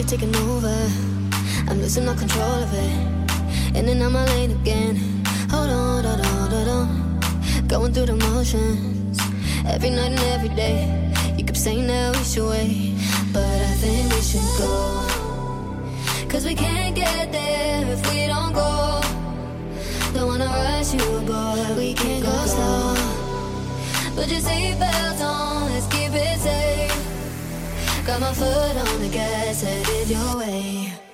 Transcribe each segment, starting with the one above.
you're taking over. I'm losing my control of it. In and out my lane again. Hold on, hold on, hold on. Going through the motions. Every night and every day. You keep saying that we should wait. But I think we should go. Cause we can't get there if we don't go. Don't wanna rush you, boy. We can't go slow. Put your seatbelt on, let's keep it safe. Got my foot on the gas, headed your way.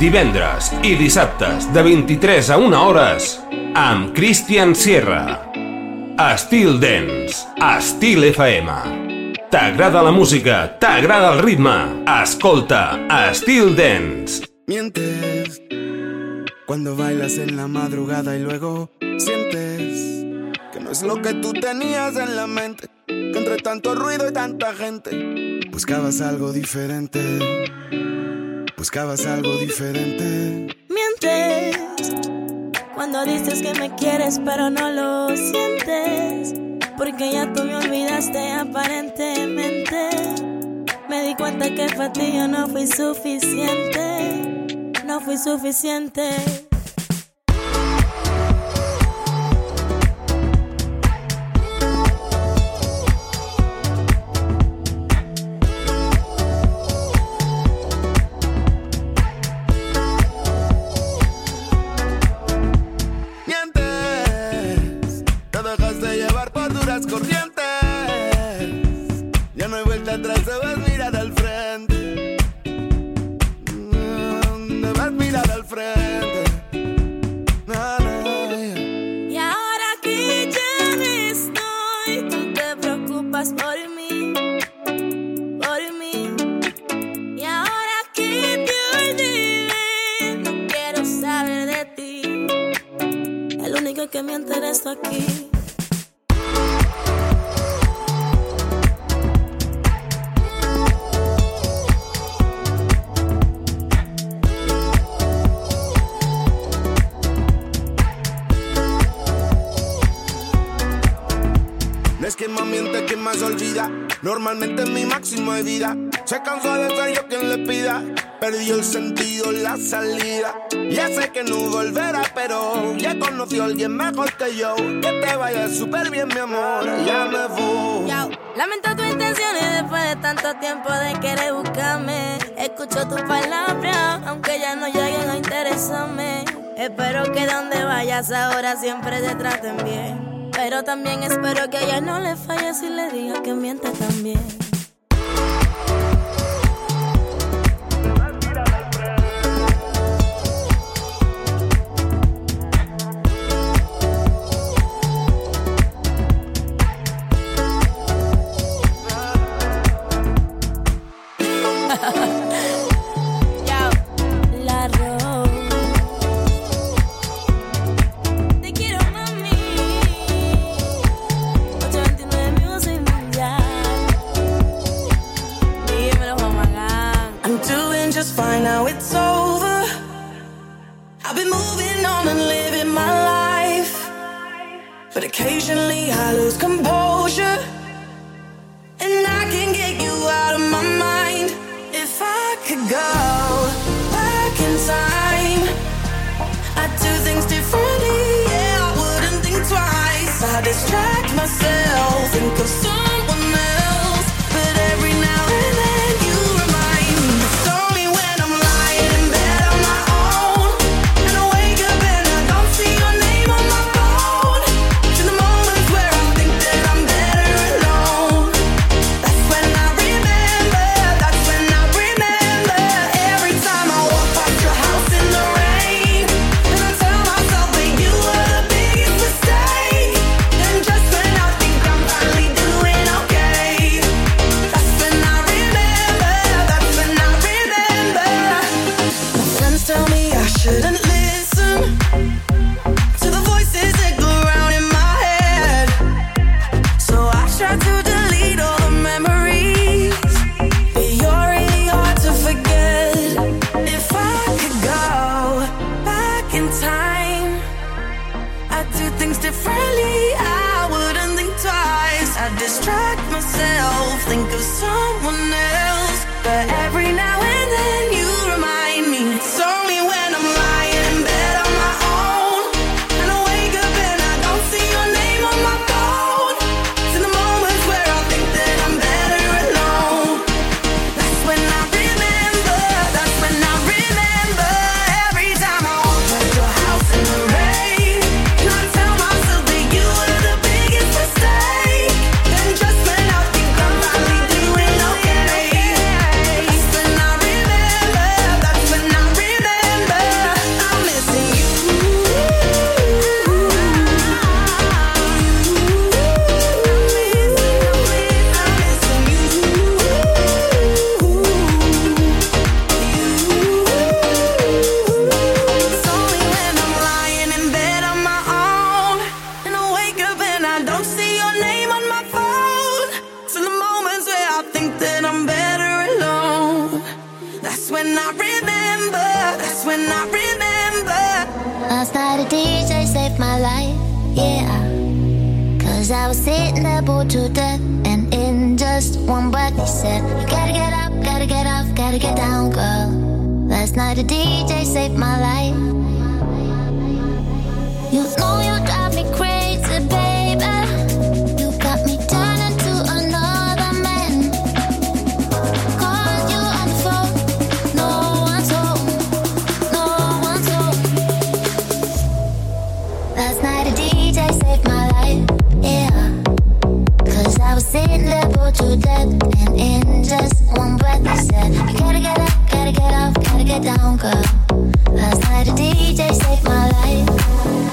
Divendres i dissabtes de 23 a 1 hores amb Christian Sierra. Estil Dance, Estil FM. T'agrada la música, t'agrada el ritme, escolta Estil Dance. Mientes cuando bailas en la madrugada y luego sientes que no es lo que tú tenías en la mente, que entre tanto ruido y tanta gente buscabas algo diferente Buscabas algo diferente. Mientes cuando dices que me quieres, pero no lo sientes. Porque ya tú me olvidaste aparentemente. Me di cuenta que para ti no fui suficiente. No fui suficiente. Conoció a alguien mejor que yo. Que te vaya súper bien, mi amor. Ya me voy. Lamento tu intención y después de tanto tiempo de querer buscarme. Escucho tus palabras, aunque ya no lleguen a interesarme. Espero que donde vayas ahora siempre te traten bien. Pero también espero que a ella no le falle si le diga que miente también. night a DJ saved my life. You know you drive me crazy, baby. You got me turning to another man. You on the phone, no one's home, no one's home. Last night a DJ saved my life, I was sitting to death, and in just one breath he said, You gotta get up gotta get up, gotta get down, girl. Last night a DJ saved my life.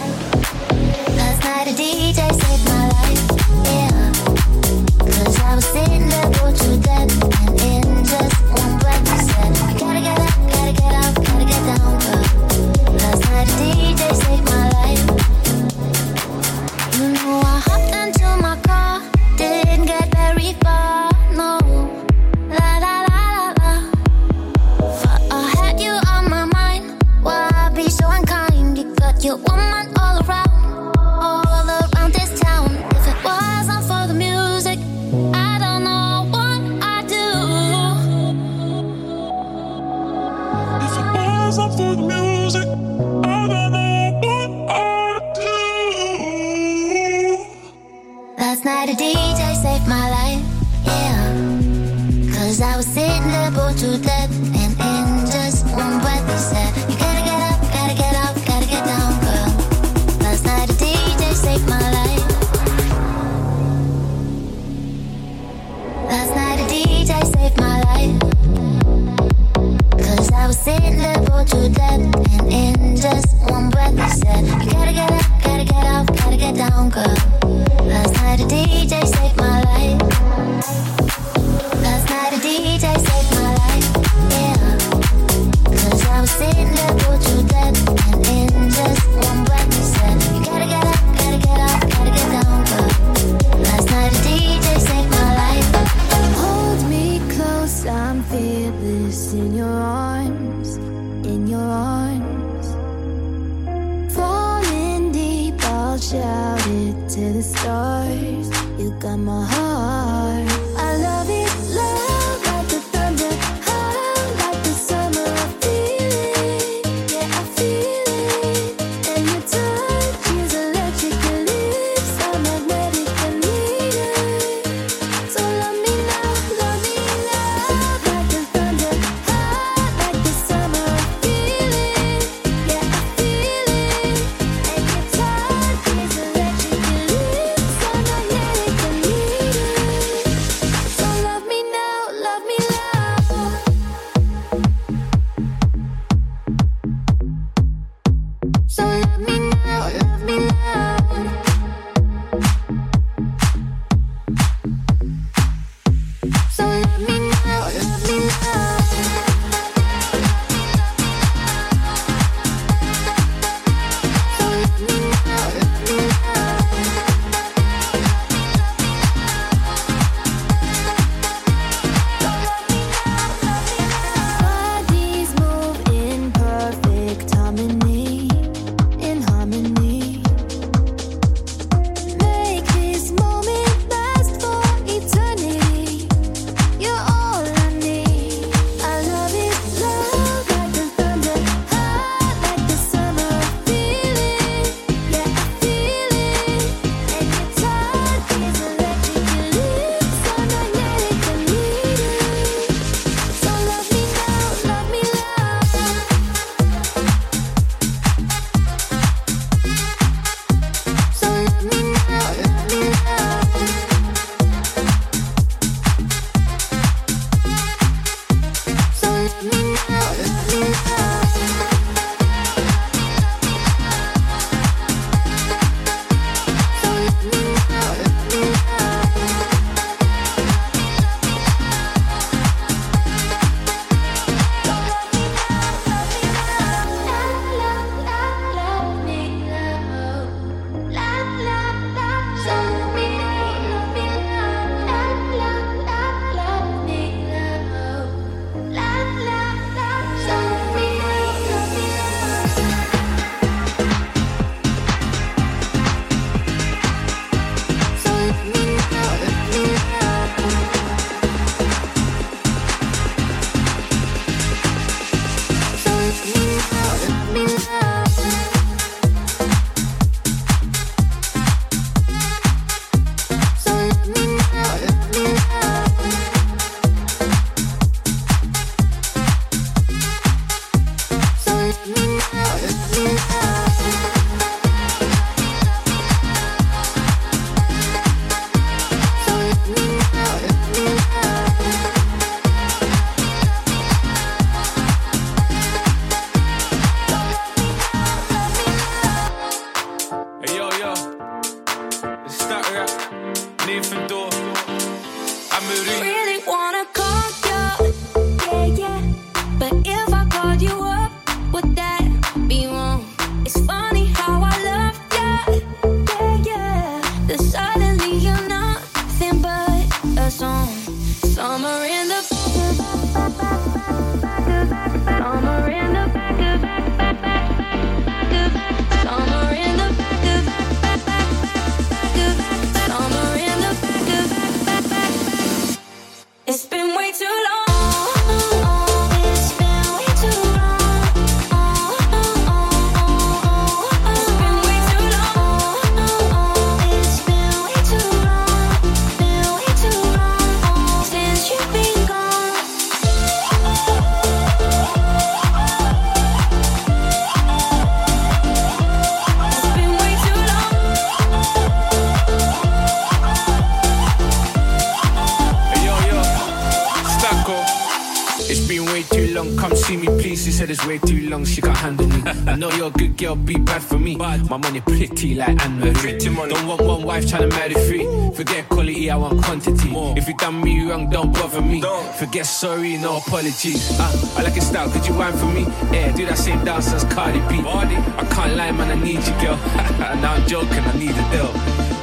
Girl, be bad for me. My money pretty like Anne Marie. Don't want one wife trying to marry three. Forget quality, I want quantity. If you done me wrong, don't bother me. Don't. Forget sorry, no apologies. Uh, I like your style, could you whine for me? Yeah, do that same dance as Cardi B. I can't lie, man, I need you, girl. now I'm joking, I need a deal.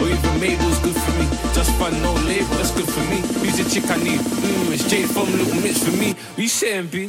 Or even Mabel's good for me. Just fun, no label, that's good for me. Who's the chick I need? Mmm, it's Jade from Little Mix for me. What you saying, B?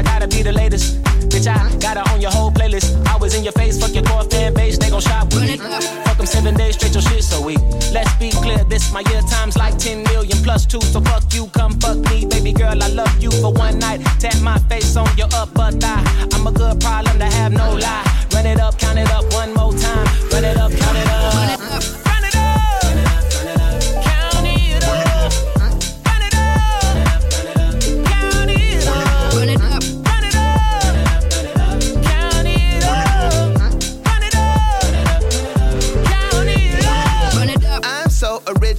I gotta be the latest. Bitch, I gotta own your whole playlist. I was in your face, fuck your core fan base. They gon' shop with me. Fuck them seven days straight, your shit so weak. Let's be clear, this my year times like 10 million plus two. So fuck you, come fuck me, baby girl. I love you for one night. Tap my face on your upper thigh. I'm a good problem to have no lie.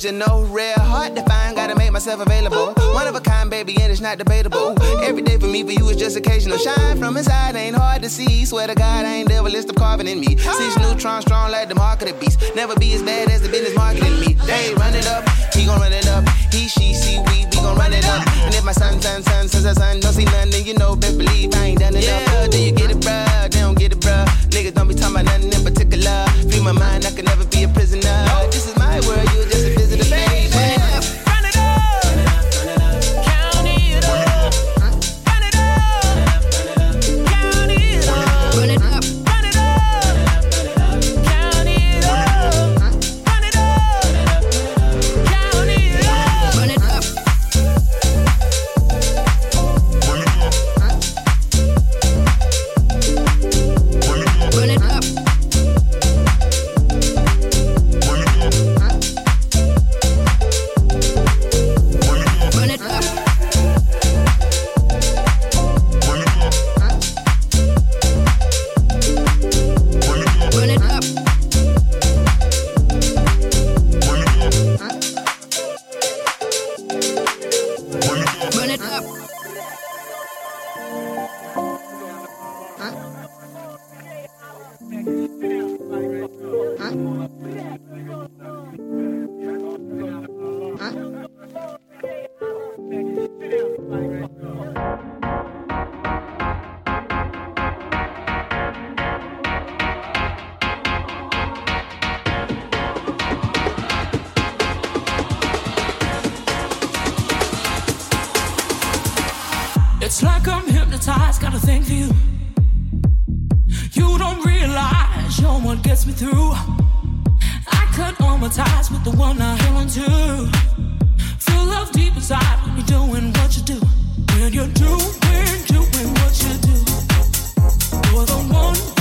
So original, rare, hard to find, gotta make myself available. One of a kind, baby, and it's not debatable. Every day for me, for you, is just occasional. Shine from inside, ain't hard to see. Swear to God, I ain't devil, list of carving in me. Six neutron strong like the mark of the beast. Never be as bad as the business marketing me. They run it up, he gon' run it up. He, she, see, we, we gon' run it up. And if my son, son, son, son, son, son don't see nothing, you know, best believe I ain't done enough. Yeah, do you get it, bruh? They don't get it, bruh. Niggas don't be talking about nothing in particular. Free my mind, I can never be a prisoner. This is It's like I'm hypnotized, gotta thank you. You don't realize you're what gets me through. I cut all my ties with the one I held on to. Feel love deep inside when you're doing what you do. When you're doing, doing what you do. You're the one.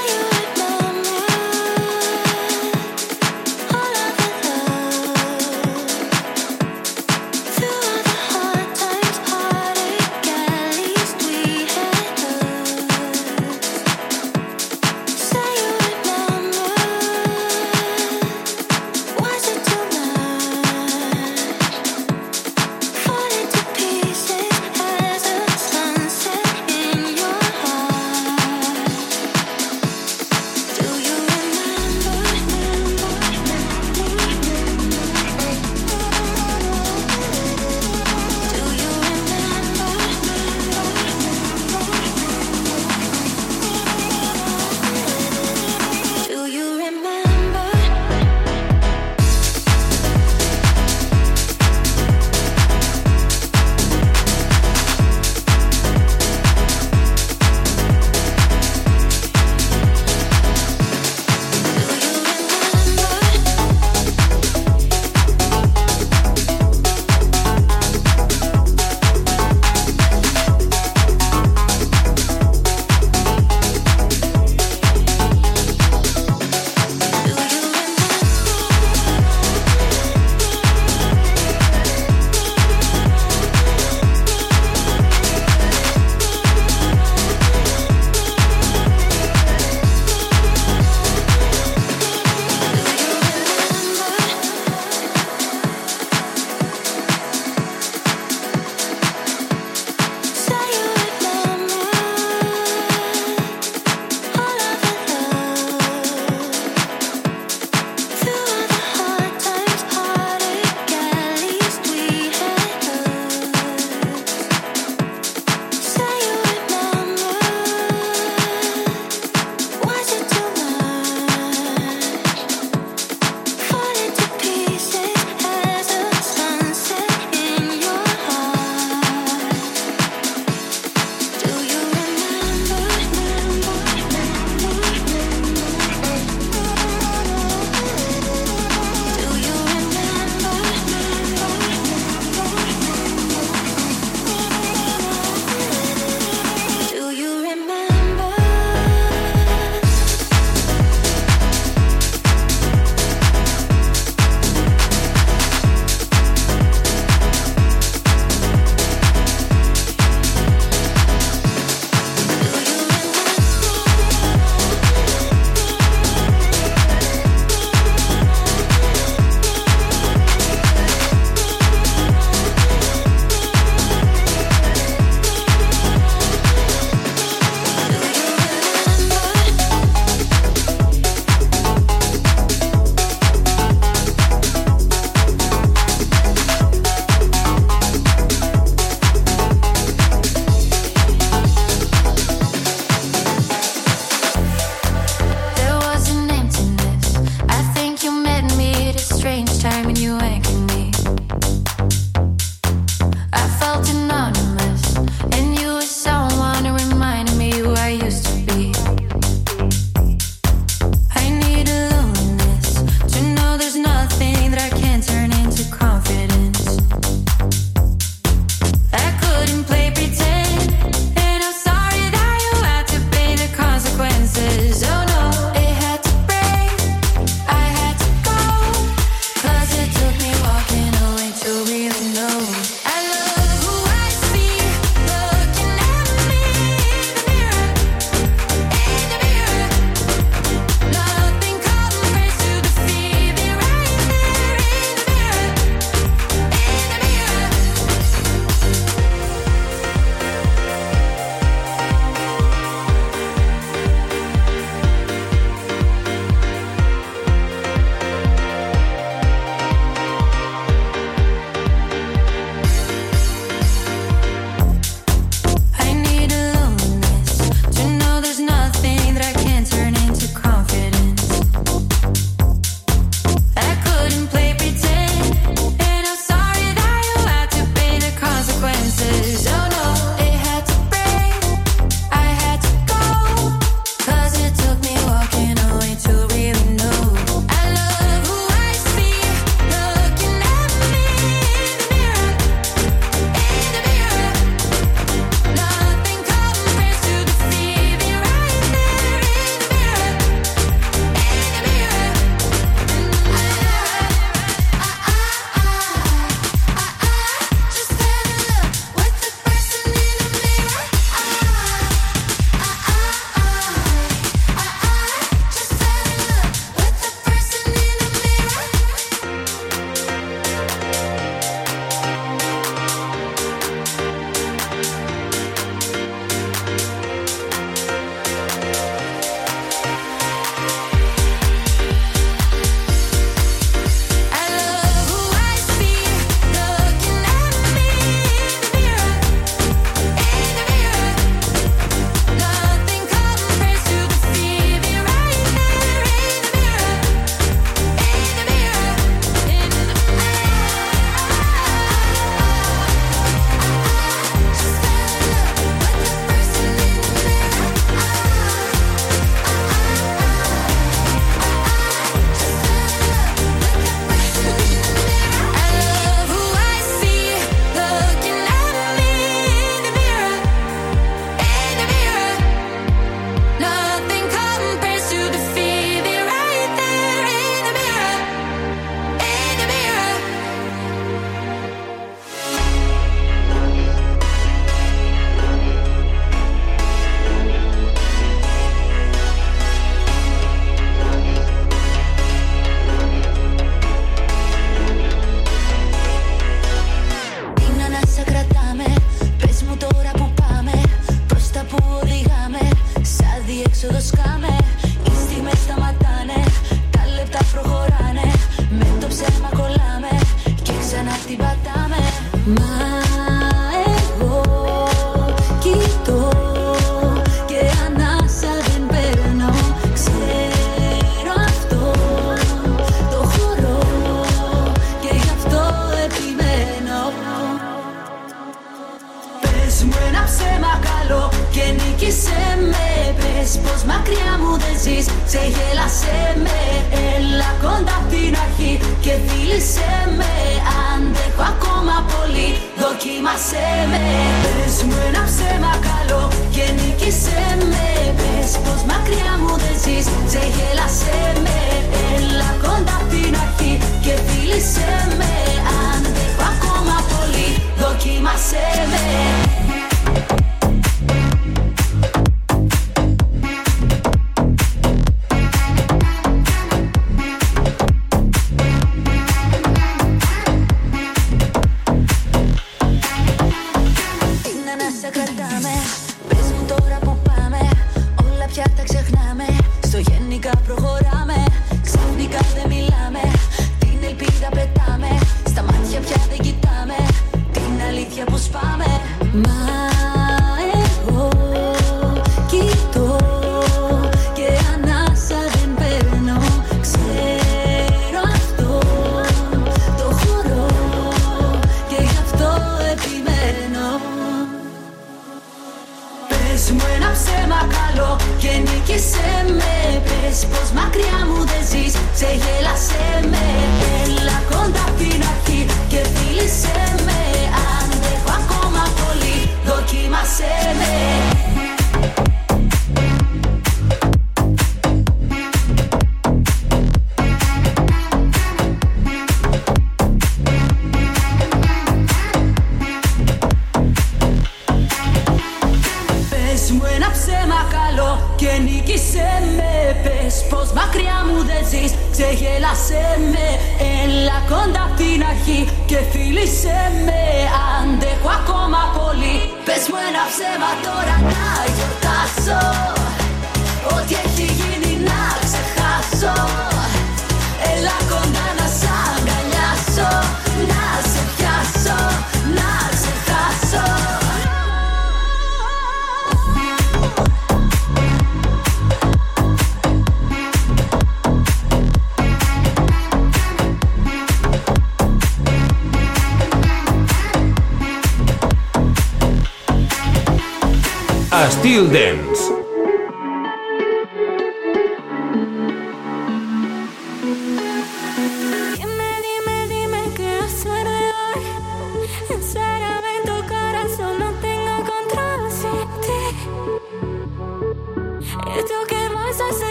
Tú qué vas a hacer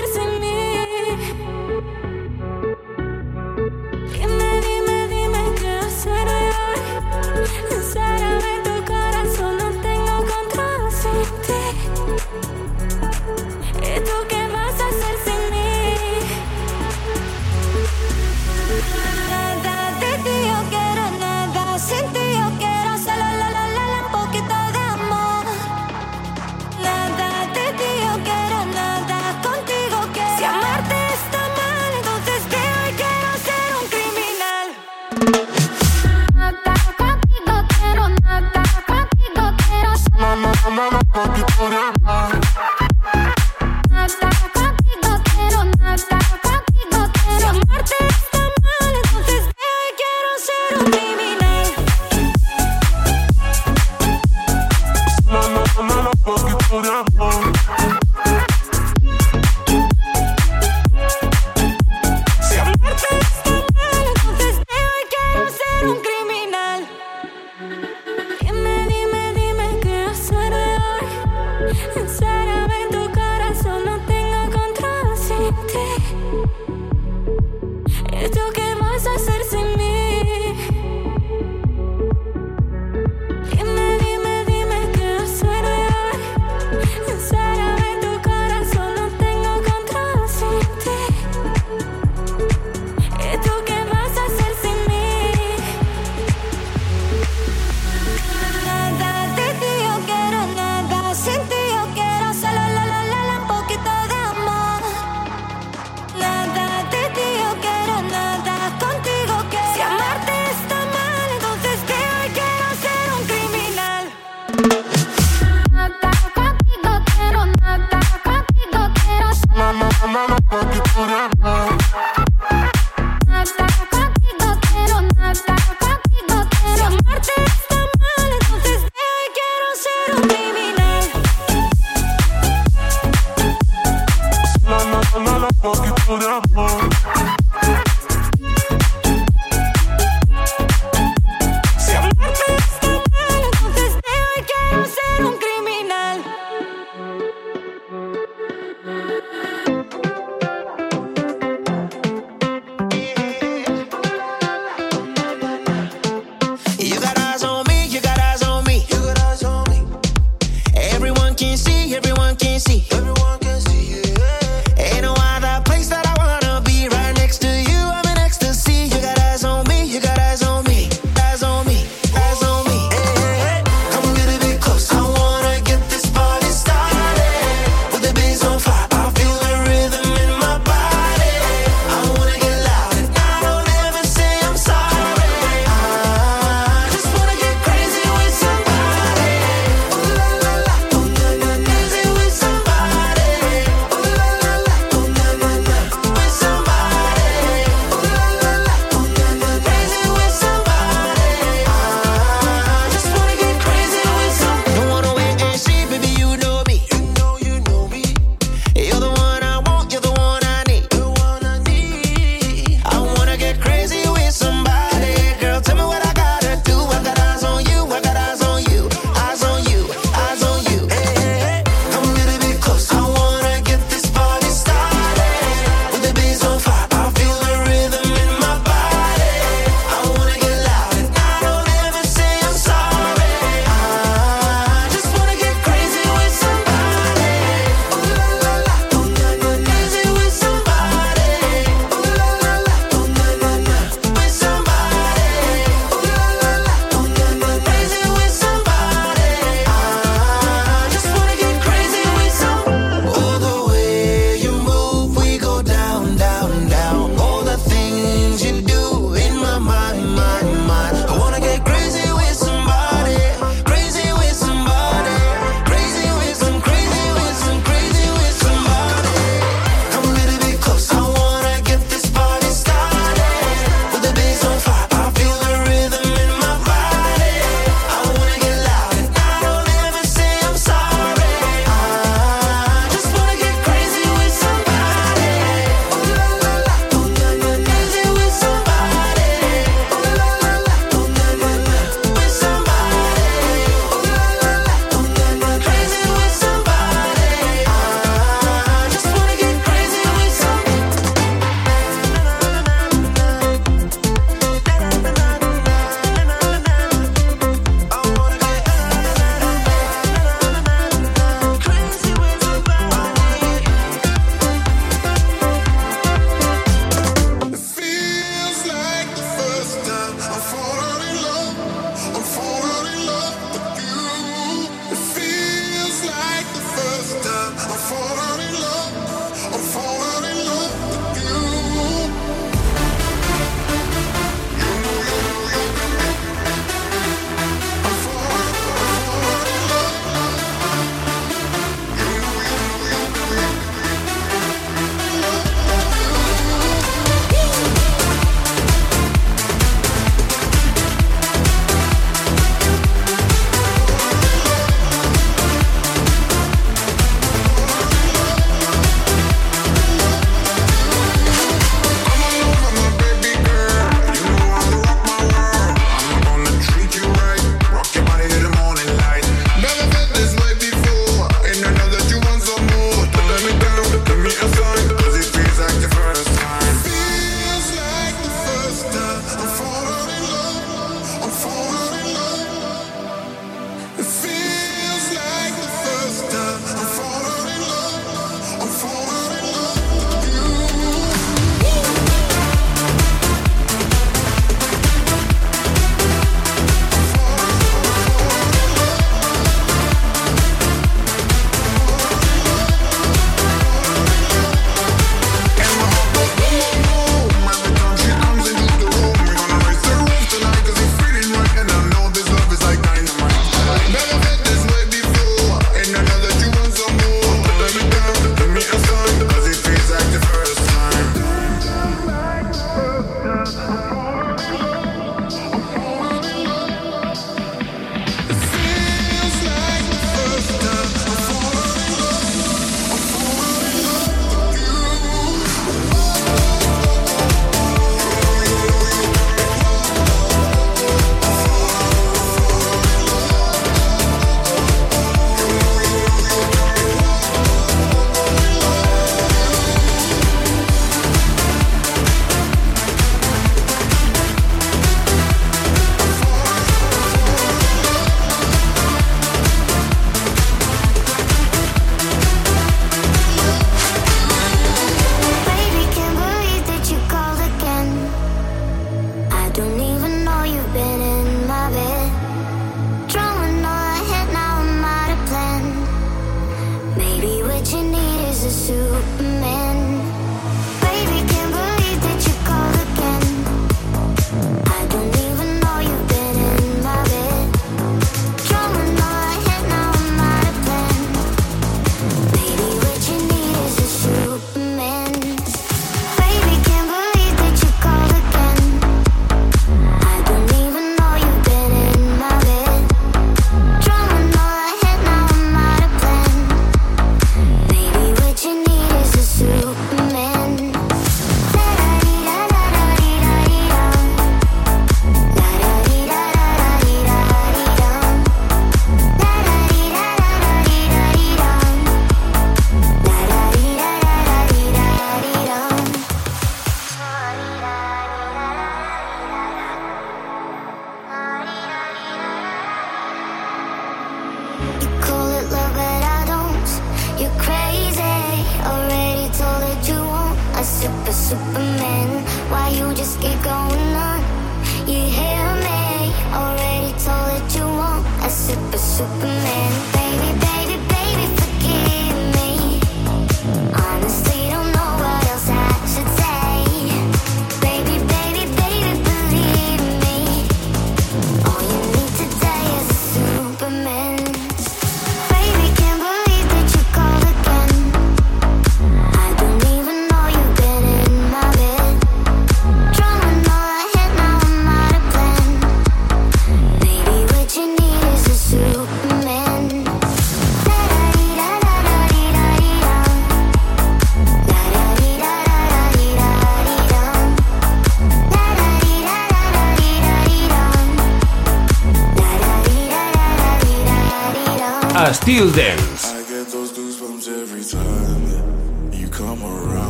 Till then.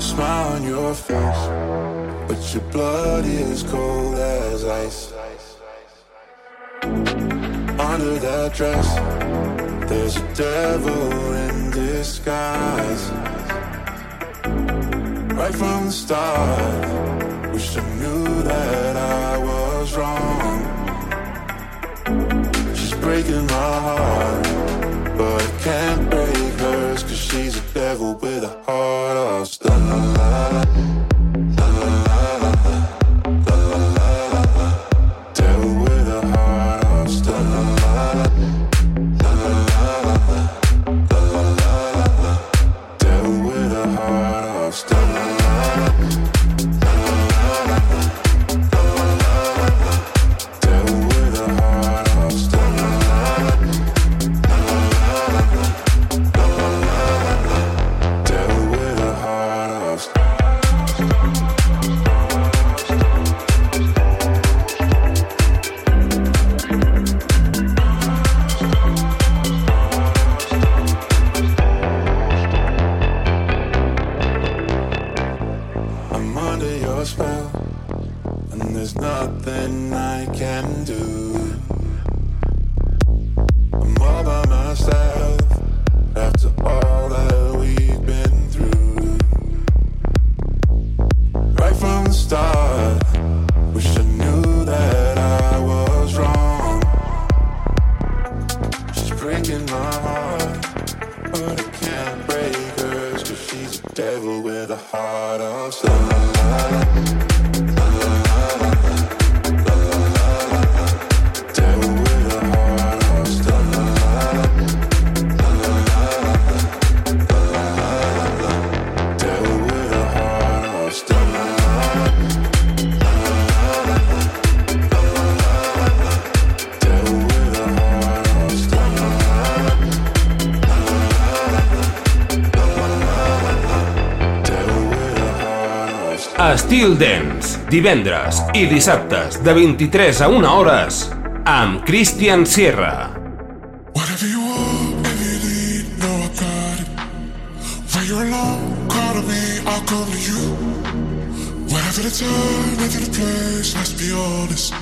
Smile on your face, but your blood is cold as ice. Under that dress, there's a devil in disguise. Right from the start, wish I knew that I was wrong. She's breaking my heart, but I can't break hers, cause she's a devil with a heart of stone. Chill Dance, divendres i dissabtes de 23 a 1 hores amb Christian Sierra. Whatever you want, and you need, know I got it. When you're alone, call to me, I'll come to you. Whatever the time, whatever the place, let's be honest.